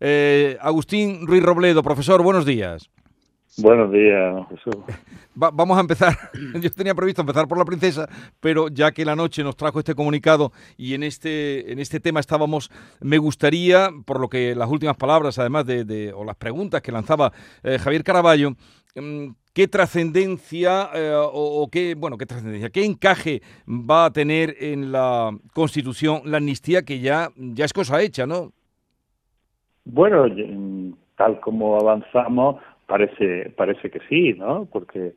Eh, Agustín Ruiz Robledo, profesor, buenos días. Buenos días, Jesús. vamos a empezar. Yo tenía previsto empezar por la princesa, pero ya que la noche nos trajo este comunicado y en este, en este tema estábamos, me gustaría, por lo que las últimas palabras, además de, o las preguntas que lanzaba eh, Javier Caraballo, mm, ¿qué trascendencia eh, o, qué, bueno, qué trascendencia, qué encaje va a tener en la Constitución la amnistía que ya, ya es cosa hecha, ¿no? Bueno, tal como avanzamos, Parece, parece que sí, ¿no? Porque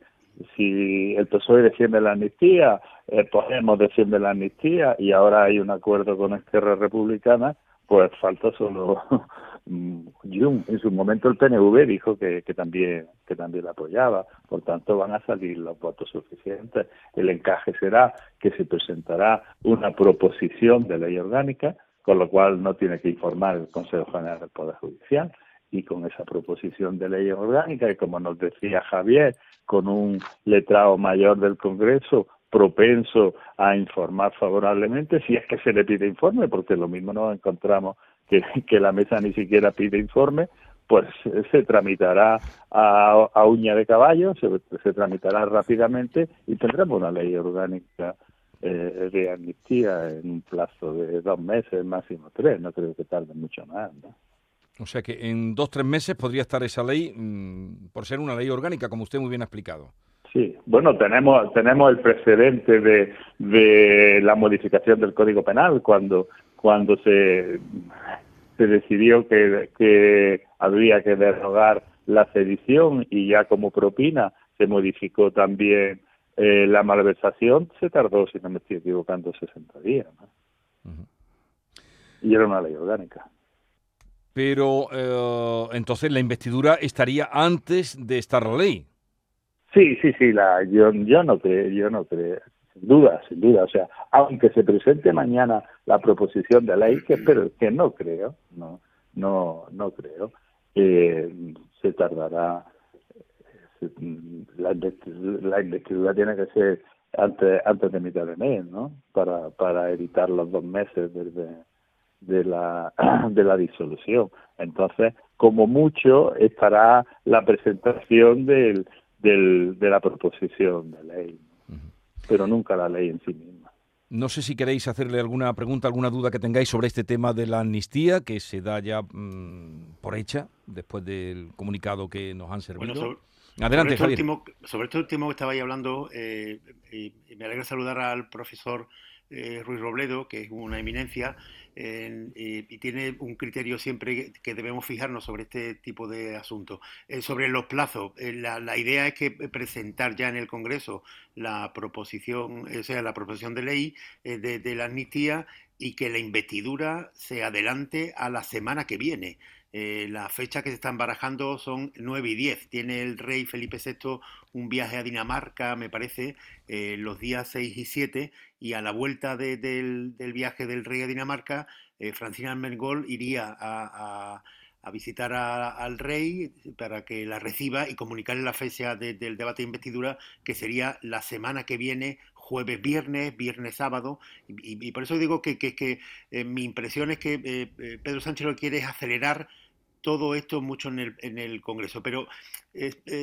si el PSOE defiende la amnistía, eh, Podemos defiende la amnistía y ahora hay un acuerdo con Esquerra Republicana, pues falta solo Jung. En su momento el PNV dijo que, que también que también la apoyaba, por tanto van a salir los votos suficientes. El encaje será que se presentará una proposición de ley orgánica, con lo cual no tiene que informar el Consejo General del Poder Judicial y con esa proposición de ley orgánica y como nos decía Javier, con un letrado mayor del Congreso propenso a informar favorablemente si es que se le pide informe, porque lo mismo nos encontramos que, que la mesa ni siquiera pide informe, pues se tramitará a, uña de caballo, se, se, tramitará rápidamente y tendremos una ley orgánica eh, de amnistía en un plazo de dos meses, máximo tres, no creo que tarde mucho más. ¿no? O sea que en dos tres meses podría estar esa ley mm, por ser una ley orgánica, como usted muy bien ha explicado. Sí, bueno, tenemos tenemos el precedente de, de la modificación del Código Penal cuando cuando se se decidió que, que habría que derogar la sedición y ya como propina se modificó también eh, la malversación, se tardó, si no me estoy equivocando, 60 días. Y era una ley orgánica pero eh, entonces la investidura estaría antes de estar la ley. Sí, sí, sí, la, yo, yo no creo, yo no creo, sin duda, sin duda, o sea, aunque se presente mañana la proposición de ley, que pero que no creo, no, no, no creo, eh, se tardará, la, la investidura tiene que ser antes, antes de mitad de mes, ¿no? Para, para evitar los dos meses desde de la, de la disolución. Entonces, como mucho, estará la presentación del, del, de la proposición de ley, pero nunca la ley en sí misma. No sé si queréis hacerle alguna pregunta, alguna duda que tengáis sobre este tema de la amnistía, que se da ya mm, por hecha después del comunicado que nos han servido. sobre, Adelante, sobre Último, sobre este último que estabais hablando, eh, y, me alegra saludar al profesor eh, Ruiz Robledo, que es una eminencia, y tiene un criterio siempre que debemos fijarnos sobre este tipo de asuntos. Eh, sobre los plazos, eh, la, idea es que presentar ya en el Congreso la proposición, o sea, la proposición de ley de, de la amnistía y que la investidura se adelante a la semana que viene. Eh, las fechas que se están barajando son 9 y 10. Tiene el rey Felipe VI un viaje a Dinamarca, me parece, eh, los días 6 y 7, y a la vuelta del, viaje del rey a Dinamarca, eh, Francina Mengol iría a, visitar al rey para que la reciba y comunicarle la fecha del debate de investidura, que sería la semana que viene, jueves, viernes, viernes, sábado, y, por eso digo que, que, eh, mi impresión es que eh, eh, Pedro Sánchez lo quiere es acelerar todo esto mucho en el, en el Congreso. Pero,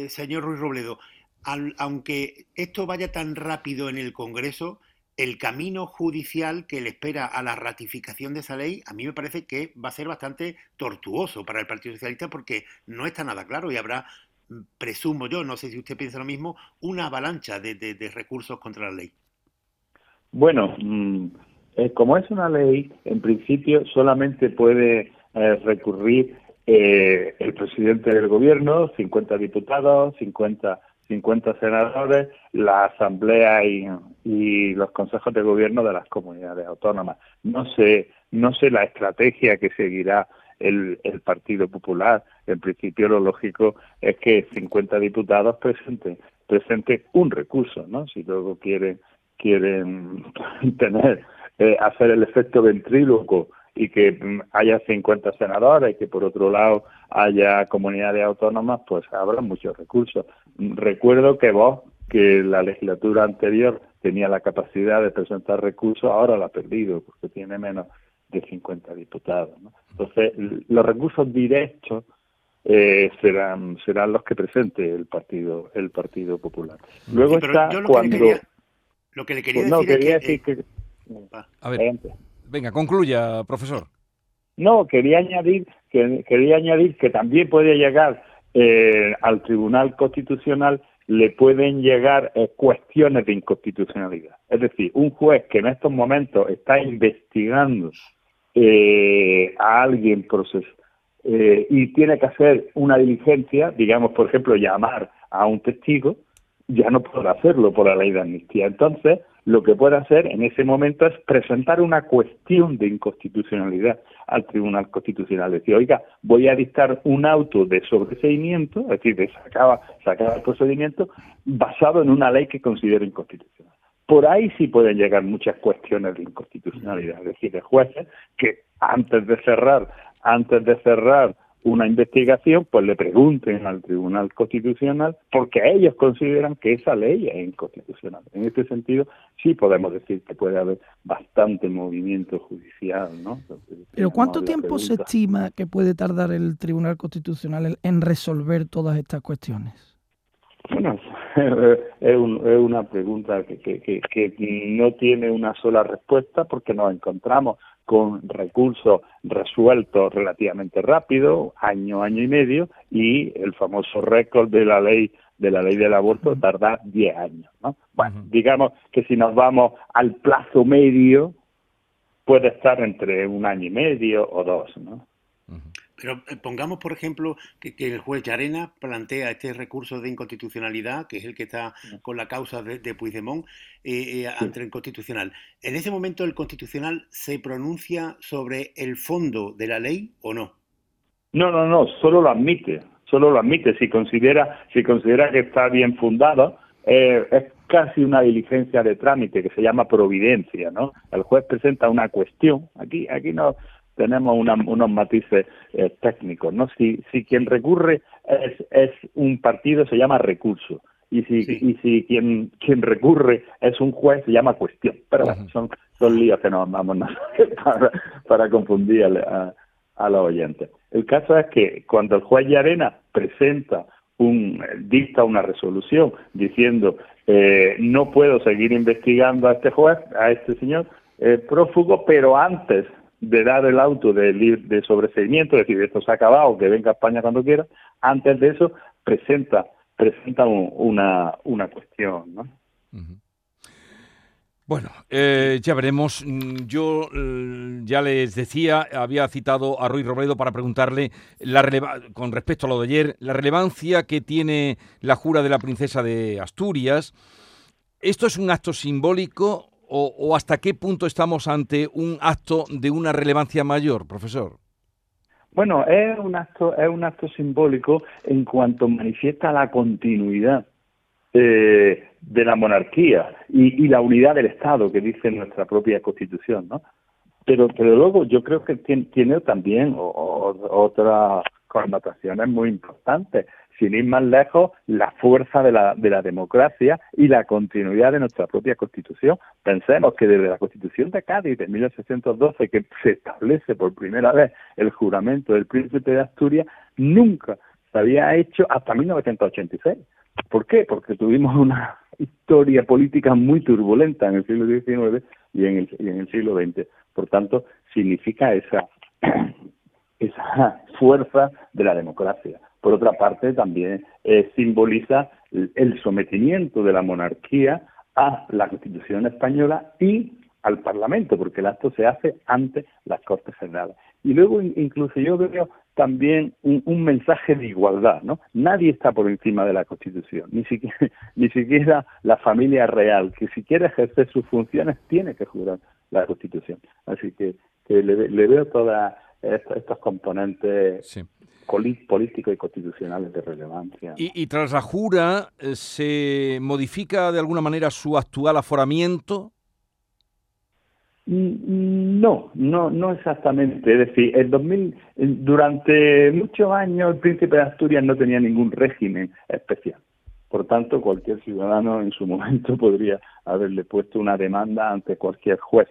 señor Ruiz Robledo, aunque esto vaya tan rápido en el Congreso, el camino judicial que le espera a la ratificación de esa ley, a mí me parece que va a ser bastante tortuoso para el Partido Socialista porque no está nada claro y habrá presumo yo, no sé si usted piensa lo mismo, una avalancha de, de, recursos contra la ley. Bueno, mm, eh, como es una ley, en principio solamente puede eh, recurrir eh, el presidente del gobierno, 50 diputados, 50, 50 senadores, la asamblea y, y los consejos de gobierno de las comunidades autónomas. No sé, no sé la estrategia que seguirá el, Partido Popular. En principio lo lógico es que 50 diputados presenten, presenten un recurso, ¿no? Si luego quieren, quieren tener, eh, hacer el efecto ventríloco y que mm, haya 50 senadores y que por otro lado haya comunidades autónomas, pues habrá muchos recursos. Recuerdo que vos, que la legislatura anterior tenía la capacidad de presentar recursos, ahora la ha perdido porque tiene menos de 50 diputados. Entonces, los recursos directos eh, serán serán los que presente el partido el Partido Popular. Luego está cuando lo que le quería pues decir, que, a ver, venga, concluya, profesor. No, quería añadir que quería añadir que también puede llegar eh, al Tribunal Constitucional le pueden llegar eh, cuestiones de inconstitucionalidad. Es decir, un juez que en estos momentos está investigando eh, a alguien proceso, y tiene que hacer una diligencia, digamos, por ejemplo, llamar a un testigo, ya no podrá hacerlo por la ley de amnistía. Entonces, lo que puede hacer en ese momento es presentar una cuestión de inconstitucionalidad al Tribunal Constitucional. Decir, oiga, voy a dictar un auto de sobreseimiento, es decir, de sacar, sacar el procedimiento, basado en una ley que considero inconstitucional. Por ahí sí pueden llegar muchas cuestiones de inconstitucionalidad, es decir, de jueces que antes de cerrar, antes de cerrar una investigación, pues le pregunten al Tribunal Constitucional porque ellos consideran que esa ley es inconstitucional. En este sentido, sí podemos decir que puede haber bastante movimiento judicial, ¿no? Pero ¿cuánto tiempo se estima que puede tardar el Tribunal Constitucional en resolver todas estas cuestiones? Bueno, es, una pregunta que, que no tiene una sola respuesta porque nos encontramos con recursos resueltos relativamente rápido, año, año y medio, y el famoso récord de la ley de la ley del aborto tarda 10 años. ¿no? Bueno, digamos que si nos vamos al plazo medio, puede estar entre un año y medio o dos. ¿no? Pero eh, pongamos, por ejemplo, que, el juez Llarena plantea este recurso de inconstitucionalidad, que es el que está con la causa de, de Puigdemont, eh, eh, ante el Constitucional. ¿En ese momento el Constitucional se pronuncia sobre el fondo de la ley o no? No, no, no, solo lo admite, solo lo admite. Si considera, si considera que está bien fundado, es casi una diligencia de trámite que se llama providencia, ¿no? El juez presenta una cuestión, aquí, aquí no, tenemos unos matices eh, técnicos, ¿no? Si, si quien recurre es, es un partido, se llama recurso. Y si, y si quien, quien recurre es un juez, se llama cuestión. Pero bueno, son, son líos que nos vamos para, para confundir a, a los oyentes. El caso es que cuando el juez Arena presenta un, dicta una resolución diciendo eh, no puedo seguir investigando a este juez, a este señor eh, prófugo, pero antes de dar el auto de, de sobreseimiento, es decir, esto se ha acabado, que venga a España cuando quiera, antes de eso presenta presenta una, una cuestión, ¿no? Bueno, eh, ya veremos. Mm, yo eh, ya les decía, había citado a Ruiz Robledo para preguntarle la con respecto a lo de ayer, la relevancia que tiene la jura de la princesa de Asturias. ¿Esto es un acto simbólico o, hasta qué punto estamos ante un acto de una relevancia mayor, profesor? Bueno, es un acto, es un acto simbólico en cuanto manifiesta la continuidad eh, de la monarquía y, la unidad del Estado que dice nuestra propia Constitución, ¿no? Pero, pero luego yo creo que tiene, también otras connotaciones muy importantes sin ir más lejos, la fuerza de la, de la democracia y la continuidad de nuestra propia Constitución. Pensemos que desde la Constitución de Cádiz de 1812, que se establece por primera vez el juramento del príncipe de Asturias, nunca se había hecho hasta 1986. ¿Por qué? Porque tuvimos una historia política muy turbulenta en el siglo XIX y en el, y en el siglo XX. Por tanto, significa esa, esa fuerza de la democracia. Por otra parte, también eh, simboliza el sometimiento de la monarquía a la Constitución española y al Parlamento, porque el acto se hace ante las Cortes Generales. Y luego, incluso yo veo también un, mensaje de igualdad, ¿no? Nadie está por encima de la Constitución, ni siquiera, ni siquiera la familia real, que si quiere ejercer sus funciones tiene que jurar la Constitución. Así que, le, veo todos estos, componentes políticos y constitucionales de relevancia. Y, tras la jura, eh, ¿se modifica de alguna manera su actual aforamiento? Mm, no, no, no exactamente. Es decir, el 2000, durante muchos años el príncipe de Asturias no tenía ningún régimen especial. Por tanto, cualquier ciudadano en su momento podría haberle puesto una demanda ante cualquier juez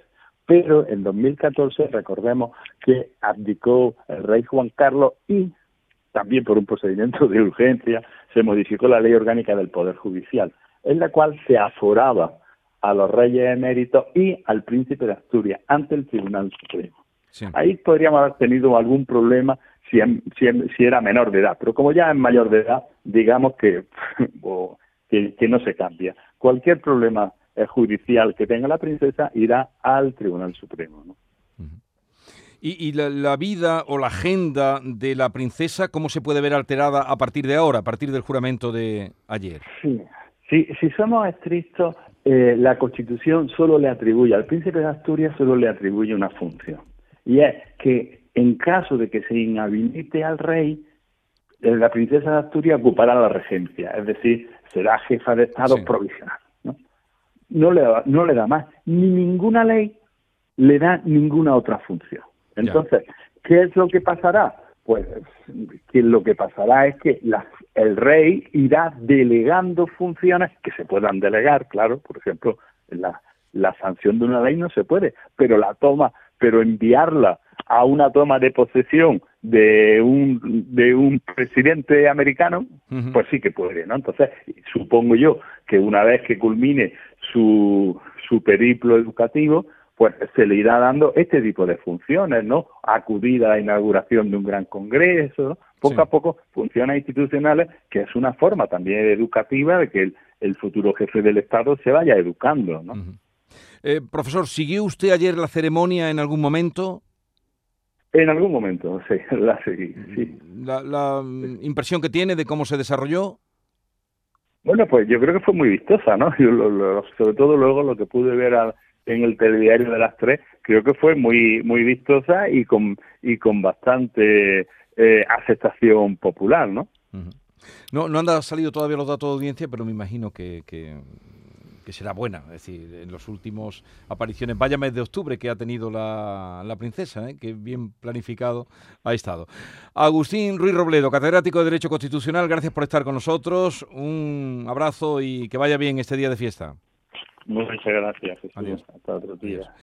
pero en 2014 recordemos que abdicó el rey Juan Carlos y también por un procedimiento de urgencia se modificó la ley orgánica del Poder Judicial, en la cual se aforaba a los reyes eméritos y al príncipe de Asturias ante el Tribunal Supremo. Ahí podríamos haber tenido algún problema si, si, era menor de edad, pero como ya es mayor de edad, digamos que, que, no se cambia. Cualquier problema judicial que tenga la princesa irá al Tribunal Supremo. ¿no? ¿Y, la, vida o la agenda de la princesa, cómo se puede ver alterada a partir de ahora, a partir del juramento de ayer? Sí, sí si somos estrictos, eh, la Constitución solo le atribuye, al príncipe de Asturias solo le atribuye una función. Y es que en caso de que se inhabilite al rey, eh, la princesa de Asturias ocupará la regencia, es decir, será jefa de Estado provisional. ¿No? Le, no le da más, ni ninguna ley le da ninguna otra función. Entonces, ¿qué es lo que pasará? Pues que lo que pasará es que el rey irá delegando funciones que se puedan delegar, claro, por ejemplo, la, la sanción de una ley no se puede, pero la toma, pero enviarla a una toma de posesión de un de un presidente americano, pues sí que puede, ¿no? Entonces, supongo yo que una vez que culmine su su periplo educativo, pues se le irá dando este tipo de funciones, ¿no? Acudir a la inauguración de un gran congreso, poco a poco funciones institucionales, que es una forma también educativa de que el, futuro jefe del Estado se vaya educando, ¿no? Eh, profesor, ¿siguió usted ayer la ceremonia en algún momento? En algún momento, sí, la seguí, sí. ¿La, impresión que tiene de cómo se desarrolló? Bueno, pues yo creo que fue muy vistosa, ¿no? sobre todo luego lo que pude ver a, en el telediario de las tres, creo que fue muy muy vistosa y con y con bastante eh, aceptación popular, ¿no? No, no han salido todavía los datos de audiencia, pero me imagino que, que, será buena. Es decir, en los últimos apariciones, vaya mes de octubre que ha tenido la, la princesa, ¿eh? que bien planificado ha estado. Agustín Ruiz Robledo, catedrático de Derecho Constitucional, gracias por estar con nosotros. Un abrazo y que vaya bien este día de fiesta. Muchas gracias. Adiós. Hasta otro día.